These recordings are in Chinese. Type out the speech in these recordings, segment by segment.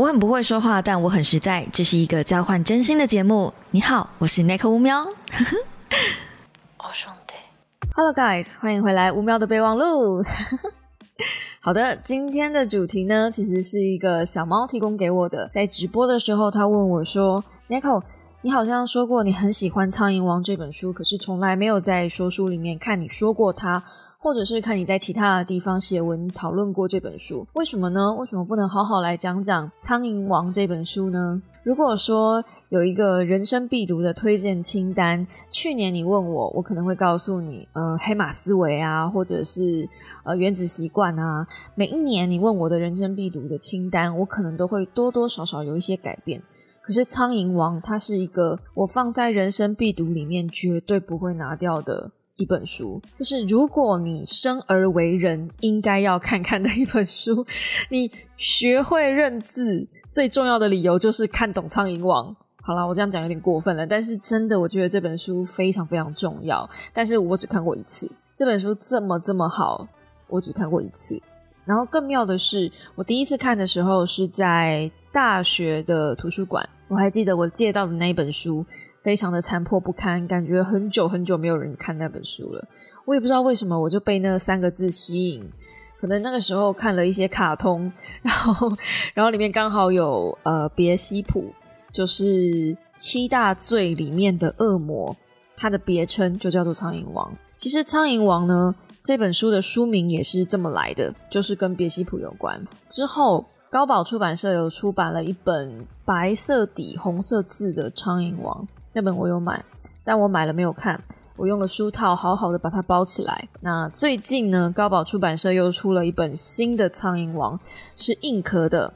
我很不会说话，但我很实在。这是一个交换真心的节目。你好，我是 Nick 乌喵。哦，兄弟。Hello guys，欢迎回来乌喵的备忘录。好的，今天的主题呢，其实是一个小猫提供给我的。在直播的时候，他问我说：“Nick，你好像说过你很喜欢《苍蝇王》这本书，可是从来没有在说书里面看你说过它。”或者是看你在其他的地方写文讨论过这本书，为什么呢？为什么不能好好来讲讲《苍蝇王》这本书呢？如果说有一个人生必读的推荐清单，去年你问我，我可能会告诉你，呃，黑马思维啊，或者是呃原子习惯啊。每一年你问我的人生必读的清单，我可能都会多多少少有一些改变。可是《苍蝇王》它是一个我放在人生必读里面绝对不会拿掉的。一本书，就是如果你生而为人，应该要看看的一本书。你学会认字最重要的理由就是看懂《苍蝇王》。好了，我这样讲有点过分了，但是真的，我觉得这本书非常非常重要。但是我只看过一次，这本书这么这么好，我只看过一次。然后更妙的是，我第一次看的时候是在大学的图书馆，我还记得我借到的那一本书。非常的残破不堪，感觉很久很久没有人看那本书了。我也不知道为什么，我就被那三个字吸引。可能那个时候看了一些卡通，然后然后里面刚好有呃别西普，就是七大罪里面的恶魔，它的别称就叫做苍蝇王。其实苍蝇王呢这本书的书名也是这么来的，就是跟别西普有关。之后。高宝出版社有出版了一本白色底红色字的《苍蝇王》，那本我有买，但我买了没有看，我用了书套好好的把它包起来。那最近呢，高宝出版社又出了一本新的《苍蝇王》，是硬壳的，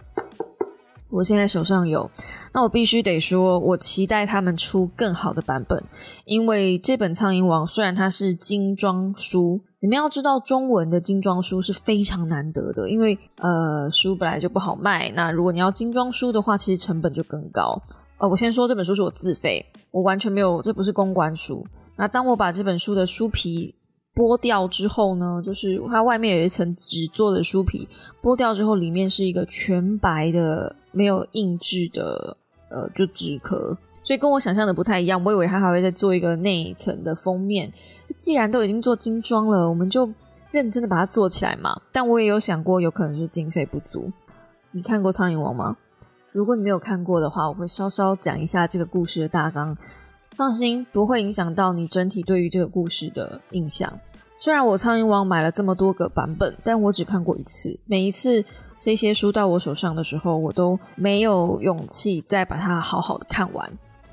我现在手上有。那我必须得说，我期待他们出更好的版本，因为这本《苍蝇王》虽然它是精装书。你们要知道，中文的精装书是非常难得的，因为呃，书本来就不好卖。那如果你要精装书的话，其实成本就更高。呃，我先说这本书是我自费，我完全没有，这不是公关书。那当我把这本书的书皮剥掉之后呢，就是它外面有一层纸做的书皮，剥掉之后，里面是一个全白的、没有印制的，呃，就纸壳。所以跟我想象的不太一样，我以为他还会再做一个内层的封面。既然都已经做精装了，我们就认真的把它做起来嘛。但我也有想过，有可能是经费不足。你看过《苍蝇王》吗？如果你没有看过的话，我会稍稍讲一下这个故事的大纲。放心，不会影响到你整体对于这个故事的印象。虽然我《苍蝇王》买了这么多个版本，但我只看过一次。每一次这些书到我手上的时候，我都没有勇气再把它好好的看完。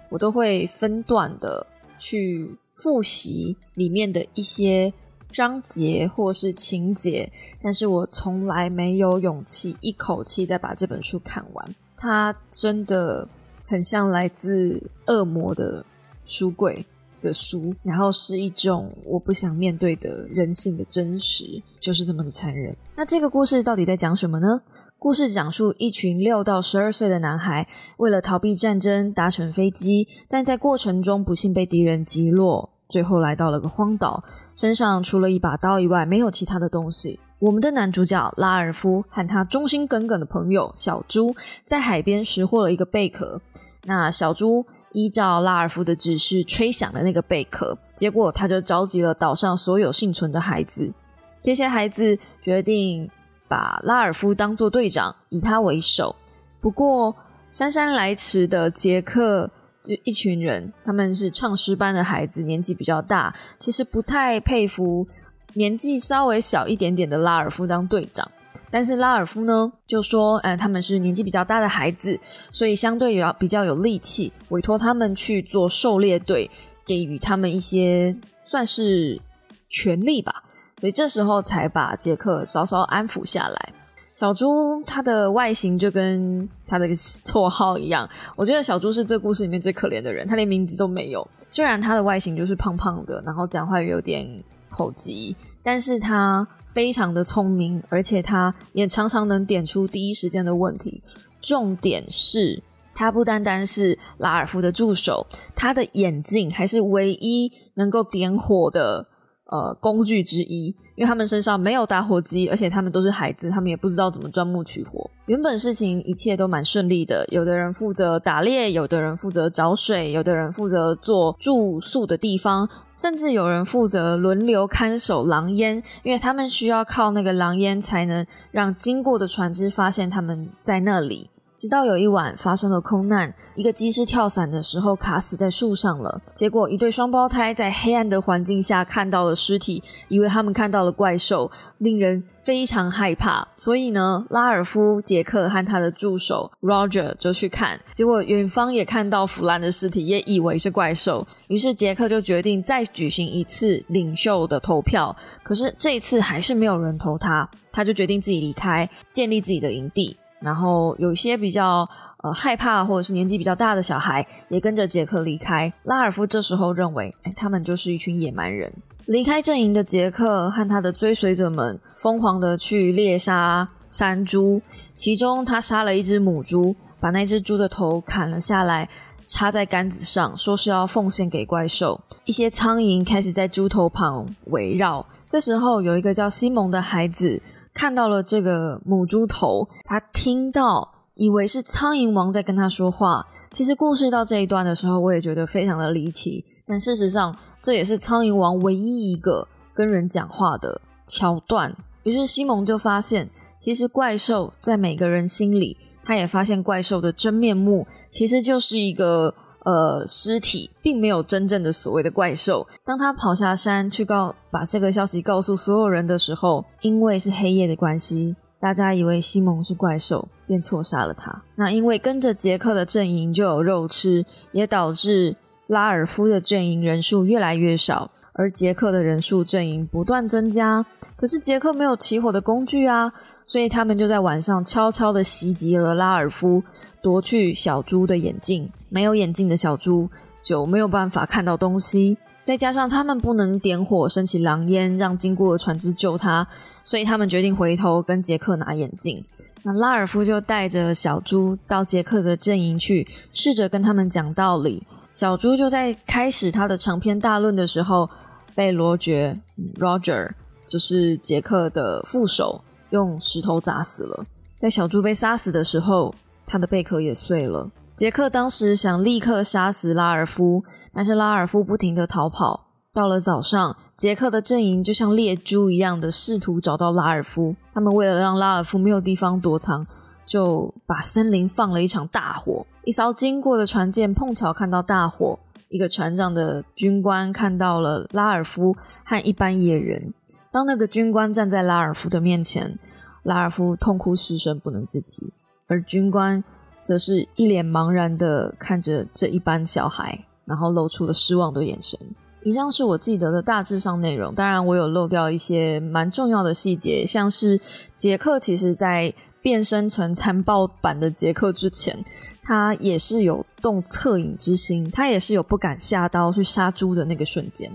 我都会分段的去复习里面的一些章节或是情节，但是我从来没有勇气一口气再把这本书看完。它真的很像来自恶魔的书柜的书，然后是一种我不想面对的人性的真实，就是这么的残忍。那这个故事到底在讲什么呢？故事讲述一群六到十二岁的男孩，为了逃避战争搭乘飞机，但在过程中不幸被敌人击落，最后来到了个荒岛，身上除了一把刀以外没有其他的东西。我们的男主角拉尔夫和他忠心耿耿的朋友小猪在海边拾获了一个贝壳，那小猪依照拉尔夫的指示吹响了那个贝壳，结果他就召集了岛上所有幸存的孩子，这些孩子决定。把拉尔夫当做队长，以他为首。不过姗姗来迟的杰克就一群人，他们是唱诗班的孩子，年纪比较大，其实不太佩服年纪稍微小一点点的拉尔夫当队长。但是拉尔夫呢，就说：“嗯，他们是年纪比较大的孩子，所以相对也要比较有力气，委托他们去做狩猎队，给予他们一些算是权利吧。”所以这时候才把杰克稍稍安抚下来。小猪它的外形就跟它的绰号一样，我觉得小猪是这故事里面最可怜的人，他连名字都没有。虽然他的外形就是胖胖的，然后讲话也有点口疾，但是他非常的聪明，而且他也常常能点出第一时间的问题。重点是他不单单是拉尔夫的助手，他的眼镜还是唯一能够点火的。呃工具之一，因为他们身上没有打火机，而且他们都是孩子，他们也不知道怎么钻木取火。原本事情一切都蛮顺利的，有的人负责打猎，有的人负责找水，有的人负责做住宿的地方，甚至有人负责轮流看守狼烟，因为他们需要靠那个狼烟才能让经过的船只发现他们在那里。直到有一晚发生了空难，一个机师跳伞的时候卡死在树上了。结果一对双胞胎在黑暗的环境下看到了尸体，以为他们看到了怪兽，令人非常害怕。所以呢，拉尔夫、杰克和他的助手 Roger 就去看。结果远方也看到腐烂的尸体，也以为是怪兽。于是杰克就决定再举行一次领袖的投票。可是这一次还是没有人投他，他就决定自己离开，建立自己的营地。然后有些比较呃害怕或者是年纪比较大的小孩也跟着杰克离开。拉尔夫这时候认为，哎，他们就是一群野蛮人。离开阵营的杰克和他的追随者们疯狂的去猎杀山猪，其中他杀了一只母猪，把那只猪的头砍了下来，插在杆子上，说是要奉献给怪兽。一些苍蝇开始在猪头旁围绕。这时候有一个叫西蒙的孩子。看到了这个母猪头，他听到以为是苍蝇王在跟他说话。其实故事到这一段的时候，我也觉得非常的离奇。但事实上，这也是苍蝇王唯一一个跟人讲话的桥段。于是西蒙就发现，其实怪兽在每个人心里，他也发现怪兽的真面目其实就是一个。呃，尸体并没有真正的所谓的怪兽。当他跑下山去告把这个消息告诉所有人的时候，因为是黑夜的关系，大家以为西蒙是怪兽，便错杀了他。那因为跟着杰克的阵营就有肉吃，也导致拉尔夫的阵营人数越来越少，而杰克的人数阵营不断增加。可是杰克没有起火的工具啊，所以他们就在晚上悄悄的袭击了拉尔夫，夺去小猪的眼镜。没有眼镜的小猪就没有办法看到东西，再加上他们不能点火升起狼烟，让经过的船只救他，所以他们决定回头跟杰克拿眼镜。那拉尔夫就带着小猪到杰克的阵营去，试着跟他们讲道理。小猪就在开始他的长篇大论的时候，被罗爵 （Roger） 就是杰克的副手用石头砸死了。在小猪被杀死的时候，他的贝壳也碎了。杰克当时想立刻杀死拉尔夫，但是拉尔夫不停的逃跑。到了早上，杰克的阵营就像猎猪一样的试图找到拉尔夫。他们为了让拉尔夫没有地方躲藏，就把森林放了一场大火。一艘经过的船舰碰巧看到大火，一个船上的军官看到了拉尔夫和一般野人。当那个军官站在拉尔夫的面前，拉尔夫痛哭失声，不能自己，而军官。则是一脸茫然的看着这一班小孩，然后露出了失望的眼神。以上是我记得的大致上内容，当然我有漏掉一些蛮重要的细节，像是杰克其实在变身成残暴版的杰克之前，他也是有动恻隐之心，他也是有不敢下刀去杀猪的那个瞬间。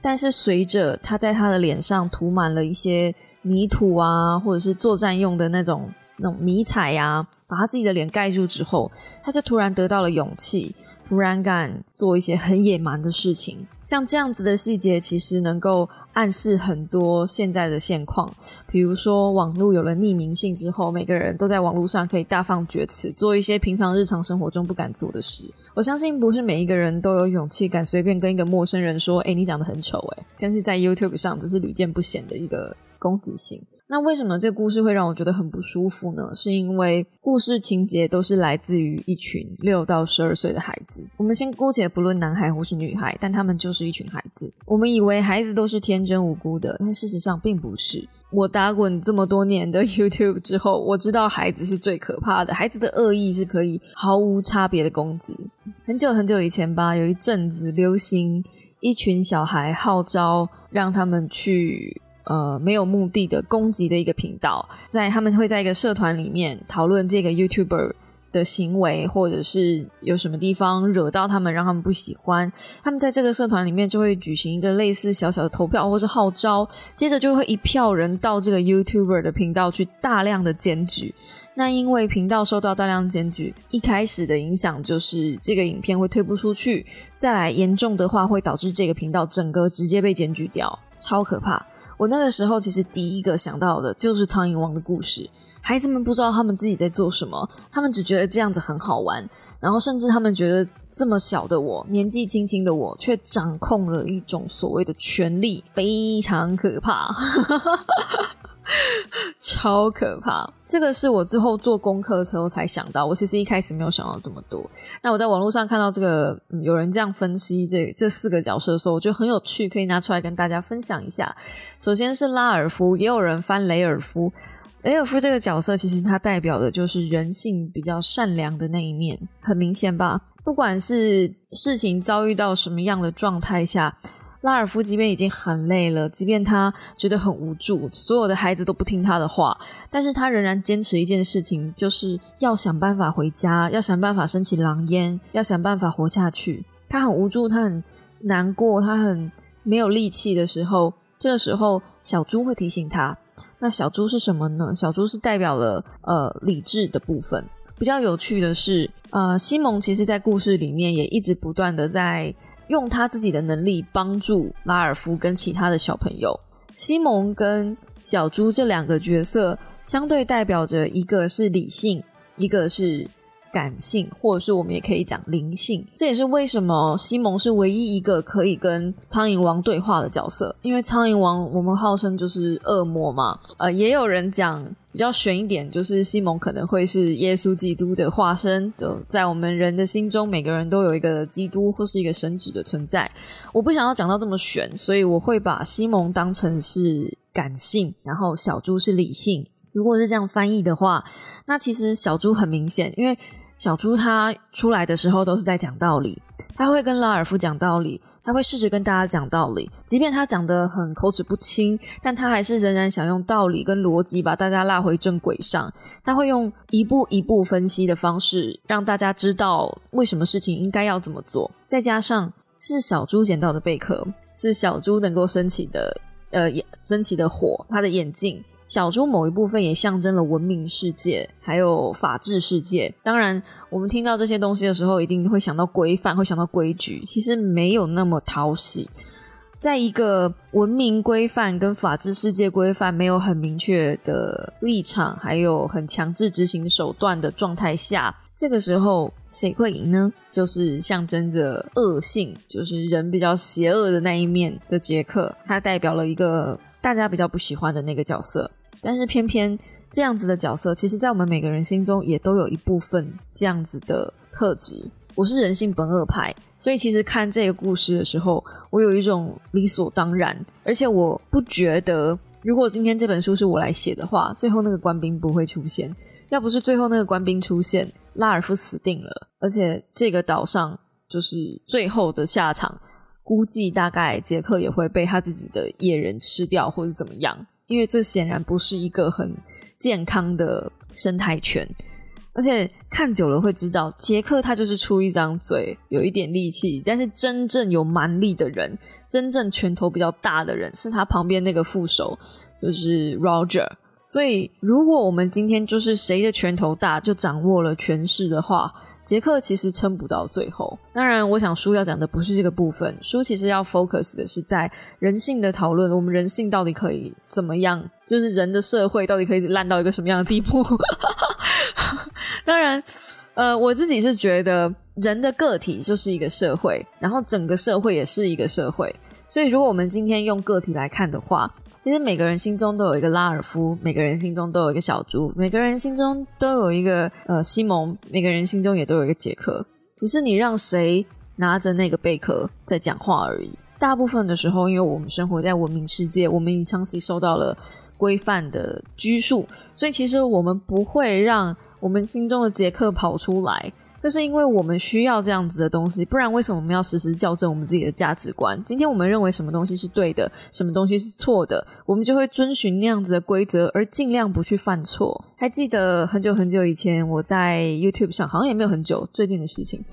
但是随着他在他的脸上涂满了一些泥土啊，或者是作战用的那种那种迷彩呀。把他自己的脸盖住之后，他就突然得到了勇气，突然敢做一些很野蛮的事情。像这样子的细节，其实能够暗示很多现在的现况。比如说，网络有了匿名性之后，每个人都在网络上可以大放厥词，做一些平常日常生活中不敢做的事。我相信，不是每一个人都有勇气敢随便跟一个陌生人说：“哎，你长得很丑。”哎，但是在 YouTube 上，这是屡见不鲜的一个。攻击性。那为什么这个故事会让我觉得很不舒服呢？是因为故事情节都是来自于一群六到十二岁的孩子。我们先姑且不论男孩或是女孩，但他们就是一群孩子。我们以为孩子都是天真无辜的，但事实上并不是。我打滚这么多年的 YouTube 之后，我知道孩子是最可怕的。孩子的恶意是可以毫无差别的攻击。很久很久以前吧，有一阵子流行一群小孩号召让他们去。呃，没有目的的攻击的一个频道，在他们会在一个社团里面讨论这个 YouTuber 的行为，或者是有什么地方惹到他们，让他们不喜欢。他们在这个社团里面就会举行一个类似小小的投票或是号召，接着就会一票人到这个 YouTuber 的频道去大量的检举。那因为频道受到大量检举，一开始的影响就是这个影片会推不出去，再来严重的话会导致这个频道整个直接被检举掉，超可怕。我那个时候其实第一个想到的就是苍蝇王的故事，孩子们不知道他们自己在做什么，他们只觉得这样子很好玩，然后甚至他们觉得这么小的我，年纪轻轻的我，却掌控了一种所谓的权力，非常可怕。超可怕！这个是我之后做功课的时候才想到，我其实一开始没有想到这么多。那我在网络上看到这个有人这样分析这这四个角色的时候，我觉得很有趣，可以拿出来跟大家分享一下。首先是拉尔夫，也有人翻雷尔夫。雷尔夫这个角色其实他代表的就是人性比较善良的那一面，很明显吧？不管是事情遭遇到什么样的状态下。拉尔夫即便已经很累了，即便他觉得很无助，所有的孩子都不听他的话，但是他仍然坚持一件事情，就是要想办法回家，要想办法升起狼烟，要想办法活下去。他很无助，他很难过，他很没有力气的时候，这个时候小猪会提醒他。那小猪是什么呢？小猪是代表了呃理智的部分。比较有趣的是，呃，西蒙其实在故事里面也一直不断的在。用他自己的能力帮助拉尔夫跟其他的小朋友。西蒙跟小猪这两个角色，相对代表着一个是理性，一个是。感性，或者是我们也可以讲灵性，这也是为什么西蒙是唯一一个可以跟苍蝇王对话的角色。因为苍蝇王我们号称就是恶魔嘛，呃，也有人讲比较悬一点，就是西蒙可能会是耶稣基督的化身。就在我们人的心中，每个人都有一个基督或是一个神职的存在。我不想要讲到这么悬，所以我会把西蒙当成是感性，然后小猪是理性。如果是这样翻译的话，那其实小猪很明显，因为小猪他出来的时候都是在讲道理，他会跟拉尔夫讲道理，他会试着跟大家讲道理，即便他讲的很口齿不清，但他还是仍然想用道理跟逻辑把大家拉回正轨上。他会用一步一步分析的方式，让大家知道为什么事情应该要怎么做。再加上是小猪捡到的贝壳，是小猪能够升起的呃升起的火，他的眼镜。小猪某一部分也象征了文明世界，还有法治世界。当然，我们听到这些东西的时候，一定会想到规范，会想到规矩。其实没有那么讨喜。在一个文明规范跟法治世界规范没有很明确的立场，还有很强制执行手段的状态下，这个时候谁会赢呢？就是象征着恶性，就是人比较邪恶的那一面的杰克，他代表了一个大家比较不喜欢的那个角色。但是偏偏这样子的角色，其实，在我们每个人心中也都有一部分这样子的特质。我是人性本恶派，所以其实看这个故事的时候，我有一种理所当然，而且我不觉得，如果今天这本书是我来写的话，最后那个官兵不会出现。要不是最后那个官兵出现，拉尔夫死定了，而且这个岛上就是最后的下场，估计大概杰克也会被他自己的野人吃掉，或者怎么样。因为这显然不是一个很健康的生态圈，而且看久了会知道，杰克他就是出一张嘴，有一点力气，但是真正有蛮力的人，真正拳头比较大的人，是他旁边那个副手，就是 Roger。所以，如果我们今天就是谁的拳头大，就掌握了权势的话。杰克其实撑不到最后。当然，我想书要讲的不是这个部分，书其实要 focus 的是在人性的讨论。我们人性到底可以怎么样？就是人的社会到底可以烂到一个什么样的地步？当然，呃，我自己是觉得人的个体就是一个社会，然后整个社会也是一个社会。所以，如果我们今天用个体来看的话，其实每个人心中都有一个拉尔夫，每个人心中都有一个小猪，每个人心中都有一个呃西蒙，每个人心中也都有一个杰克。只是你让谁拿着那个贝壳在讲话而已。大部分的时候，因为我们生活在文明世界，我们已长期受到了规范的拘束，所以其实我们不会让我们心中的杰克跑出来。这是因为我们需要这样子的东西，不然为什么我们要时时校正我们自己的价值观？今天我们认为什么东西是对的，什么东西是错的，我们就会遵循那样子的规则，而尽量不去犯错。还记得很久很久以前，我在 YouTube 上，好像也没有很久，最近的事情，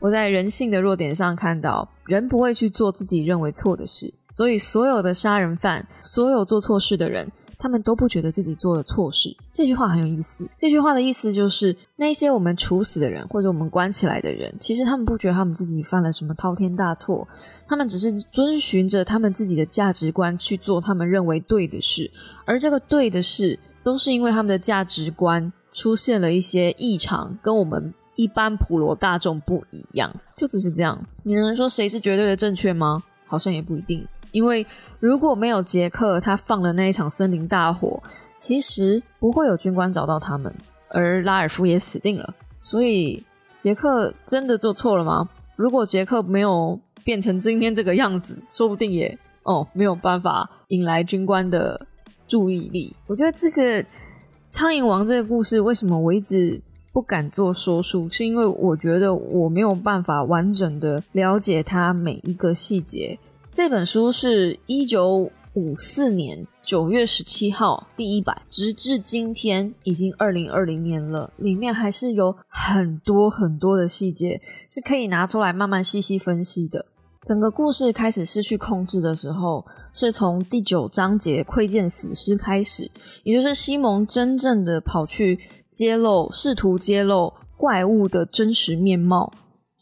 我在人性的弱点上看到，人不会去做自己认为错的事，所以所有的杀人犯，所有做错事的人。他们都不觉得自己做了错事。这句话很有意思。这句话的意思就是，那些我们处死的人，或者我们关起来的人，其实他们不觉得他们自己犯了什么滔天大错，他们只是遵循着他们自己的价值观去做他们认为对的事，而这个对的事，都是因为他们的价值观出现了一些异常，跟我们。一般普罗大众不一样，就只是这样。你能说谁是绝对的正确吗？好像也不一定。因为如果没有杰克他放了那一场森林大火，其实不会有军官找到他们，而拉尔夫也死定了。所以杰克真的做错了吗？如果杰克没有变成今天这个样子，说不定也哦没有办法引来军官的注意力。我觉得这个苍蝇王这个故事，为什么我一直？不敢做说书，是因为我觉得我没有办法完整的了解它每一个细节。这本书是一九五四年九月十七号第一版，直至今天已经二零二零年了，里面还是有很多很多的细节是可以拿出来慢慢细细分析的。整个故事开始失去控制的时候，是从第九章节窥见死尸开始，也就是西蒙真正的跑去。揭露，试图揭露怪物的真实面貌，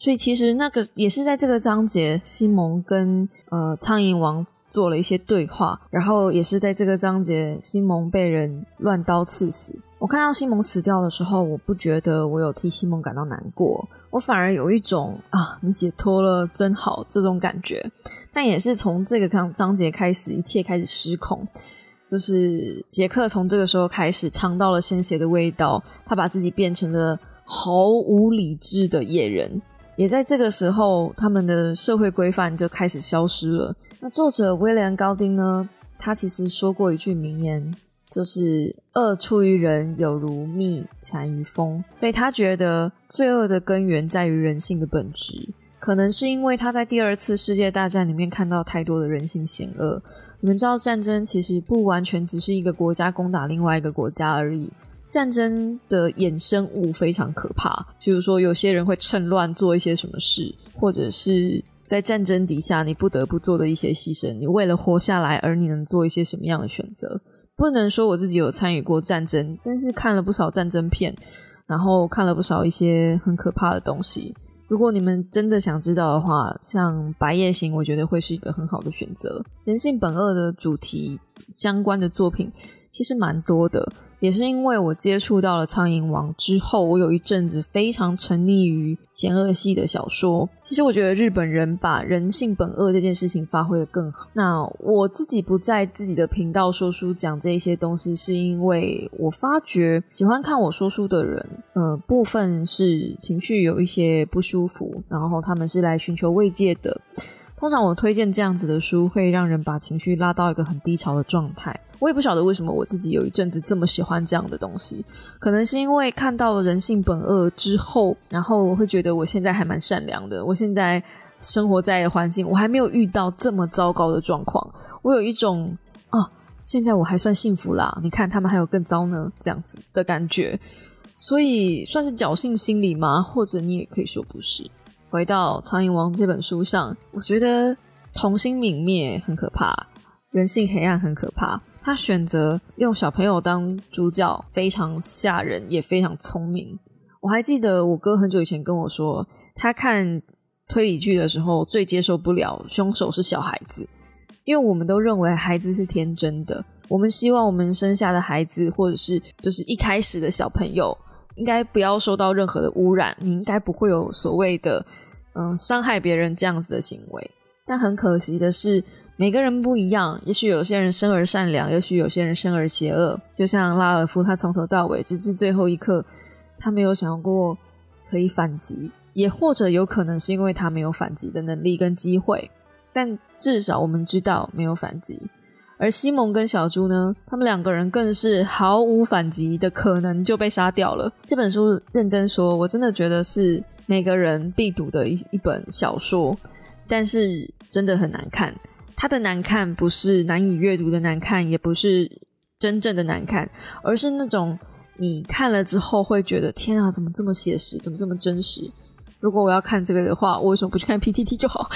所以其实那个也是在这个章节，西蒙跟呃苍蝇王做了一些对话，然后也是在这个章节，西蒙被人乱刀刺死。我看到西蒙死掉的时候，我不觉得我有替西蒙感到难过，我反而有一种啊，你解脱了真好这种感觉。但也是从这个章章节开始，一切开始失控。就是杰克从这个时候开始尝到了鲜血的味道，他把自己变成了毫无理智的野人。也在这个时候，他们的社会规范就开始消失了。那作者威廉·高丁呢？他其实说过一句名言，就是“恶出于人，有如蜜产于蜂”。所以他觉得罪恶的根源在于人性的本质。可能是因为他在第二次世界大战里面看到太多的人性险恶。你们知道，战争其实不完全只是一个国家攻打另外一个国家而已。战争的衍生物非常可怕，比如说有些人会趁乱做一些什么事，或者是在战争底下你不得不做的一些牺牲。你为了活下来，而你能做一些什么样的选择？不能说我自己有参与过战争，但是看了不少战争片，然后看了不少一些很可怕的东西。如果你们真的想知道的话，像《白夜行》，我觉得会是一个很好的选择。人性本恶的主题相关的作品其实蛮多的。也是因为我接触到了《苍蝇王》之后，我有一阵子非常沉溺于险恶系的小说。其实我觉得日本人把人性本恶这件事情发挥的更好。那我自己不在自己的频道说书讲这些东西，是因为我发觉喜欢看我说书的人，呃，部分是情绪有一些不舒服，然后他们是来寻求慰藉的。通常我推荐这样子的书，会让人把情绪拉到一个很低潮的状态。我也不晓得为什么我自己有一阵子这么喜欢这样的东西，可能是因为看到人性本恶之后，然后我会觉得我现在还蛮善良的。我现在生活在环境，我还没有遇到这么糟糕的状况，我有一种啊，现在我还算幸福啦。你看他们还有更糟呢，这样子的感觉，所以算是侥幸心理吗？或者你也可以说不是。回到《苍蝇王》这本书上，我觉得童心泯灭很可怕，人性黑暗很可怕。他选择用小朋友当主角，非常吓人，也非常聪明。我还记得我哥很久以前跟我说，他看推理剧的时候最接受不了凶手是小孩子，因为我们都认为孩子是天真的，我们希望我们生下的孩子，或者是就是一开始的小朋友。应该不要受到任何的污染，你应该不会有所谓的嗯伤害别人这样子的行为。但很可惜的是，每个人不一样，也许有些人生而善良，也许有些人生而邪恶。就像拉尔夫，他从头到尾，直至最后一刻，他没有想过可以反击，也或者有可能是因为他没有反击的能力跟机会。但至少我们知道没有反击。而西蒙跟小猪呢，他们两个人更是毫无反击的可能就被杀掉了。这本书认真说，我真的觉得是每个人必读的一一本小说，但是真的很难看。它的难看不是难以阅读的难看，也不是真正的难看，而是那种你看了之后会觉得天啊，怎么这么写实，怎么这么真实？如果我要看这个的话，我为什么不去看 PTT 就好？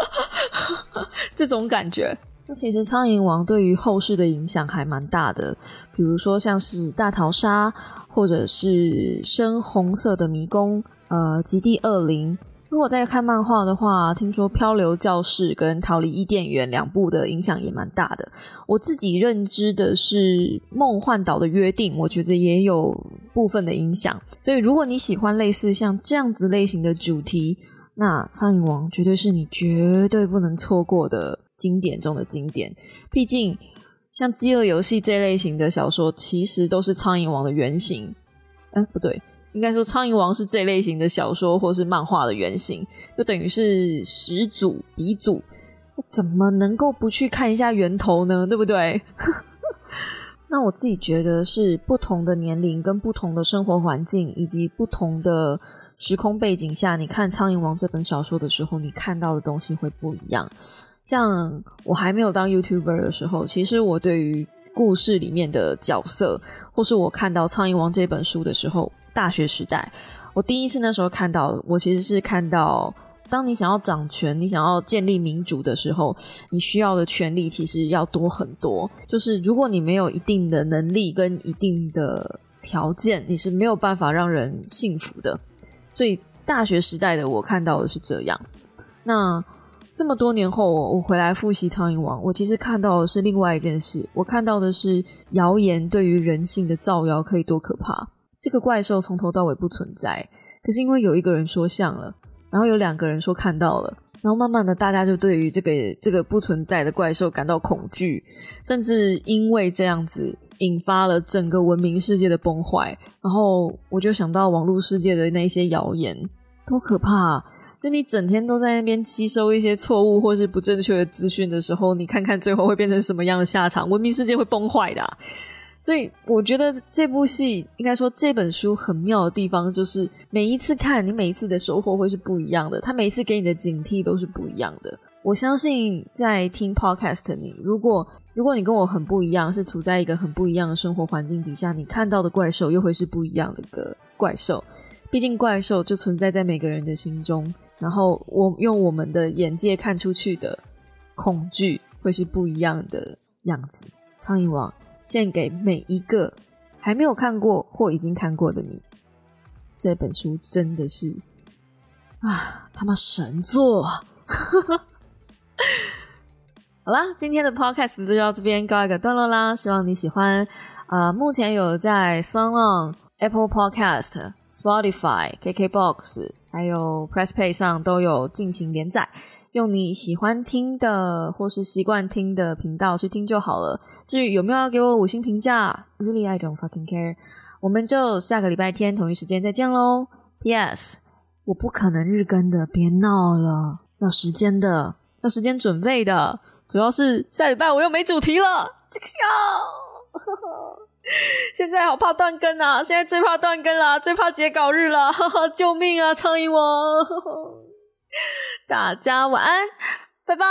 这种感觉。那其实《苍蝇王》对于后世的影响还蛮大的，比如说像是《大逃杀》，或者是《深红色的迷宫》，呃，《极地恶灵》。如果再看漫画的话，听说《漂流教室》跟《逃离伊甸园》两部的影响也蛮大的。我自己认知的是《梦幻岛的约定》，我觉得也有部分的影响。所以，如果你喜欢类似像这样子类型的主题，那《苍蝇王》绝对是你绝对不能错过的经典中的经典。毕竟，像《饥饿游戏》这类型的小说，其实都是《苍蝇王》的原型。哎，不对。应该说，《苍蝇王》是这类型的小说或是漫画的原型，就等于是始祖鼻祖。怎么能够不去看一下源头呢？对不对？那我自己觉得是不同的年龄、跟不同的生活环境以及不同的时空背景下，你看《苍蝇王》这本小说的时候，你看到的东西会不一样。像我还没有当 YouTuber 的时候，其实我对于故事里面的角色，或是我看到《苍蝇王》这本书的时候，大学时代，我第一次那时候看到，我其实是看到，当你想要掌权，你想要建立民主的时候，你需要的权利其实要多很多。就是如果你没有一定的能力跟一定的条件，你是没有办法让人幸福的。所以大学时代的我看到的是这样。那这么多年后，我回来复习《苍蝇王》，我其实看到的是另外一件事。我看到的是谣言对于人性的造谣可以多可怕。这个怪兽从头到尾不存在，可是因为有一个人说像了，然后有两个人说看到了，然后慢慢的大家就对于这个这个不存在的怪兽感到恐惧，甚至因为这样子引发了整个文明世界的崩坏。然后我就想到网络世界的那些谣言，多可怕！就你整天都在那边吸收一些错误或是不正确的资讯的时候，你看看最后会变成什么样的下场？文明世界会崩坏的。所以我觉得这部戏应该说这本书很妙的地方，就是每一次看你每一次的收获会是不一样的，他每一次给你的警惕都是不一样的。我相信在听 podcast 你，如果如果你跟我很不一样，是处在一个很不一样的生活环境底下，你看到的怪兽又会是不一样的个怪兽。毕竟怪兽就存在在每个人的心中，然后我用我们的眼界看出去的恐惧会是不一样的样子。苍蝇王。献给每一个还没有看过或已经看过的你，这本书真的是啊，他妈神作！好啦，今天的 podcast 就到这边告一个段落啦，希望你喜欢。啊，目前有在 Song、Apple Podcast、Spotify、KKBox 还有 Press Play 上都有进行连载。用你喜欢听的或是习惯听的频道去听就好了。至于有没有要给我五星评价，Really I don't fucking care。我们就下个礼拜天同一时间再见喽。P.S. 我不可能日更的，别闹了，要时间的，要时间准备的。主要是下礼拜我又没主题了，这个笑。现在好怕断更啊！现在最怕断更了，最怕截稿日了，哈 哈救命啊！苍蝇王。大家晚安，拜拜。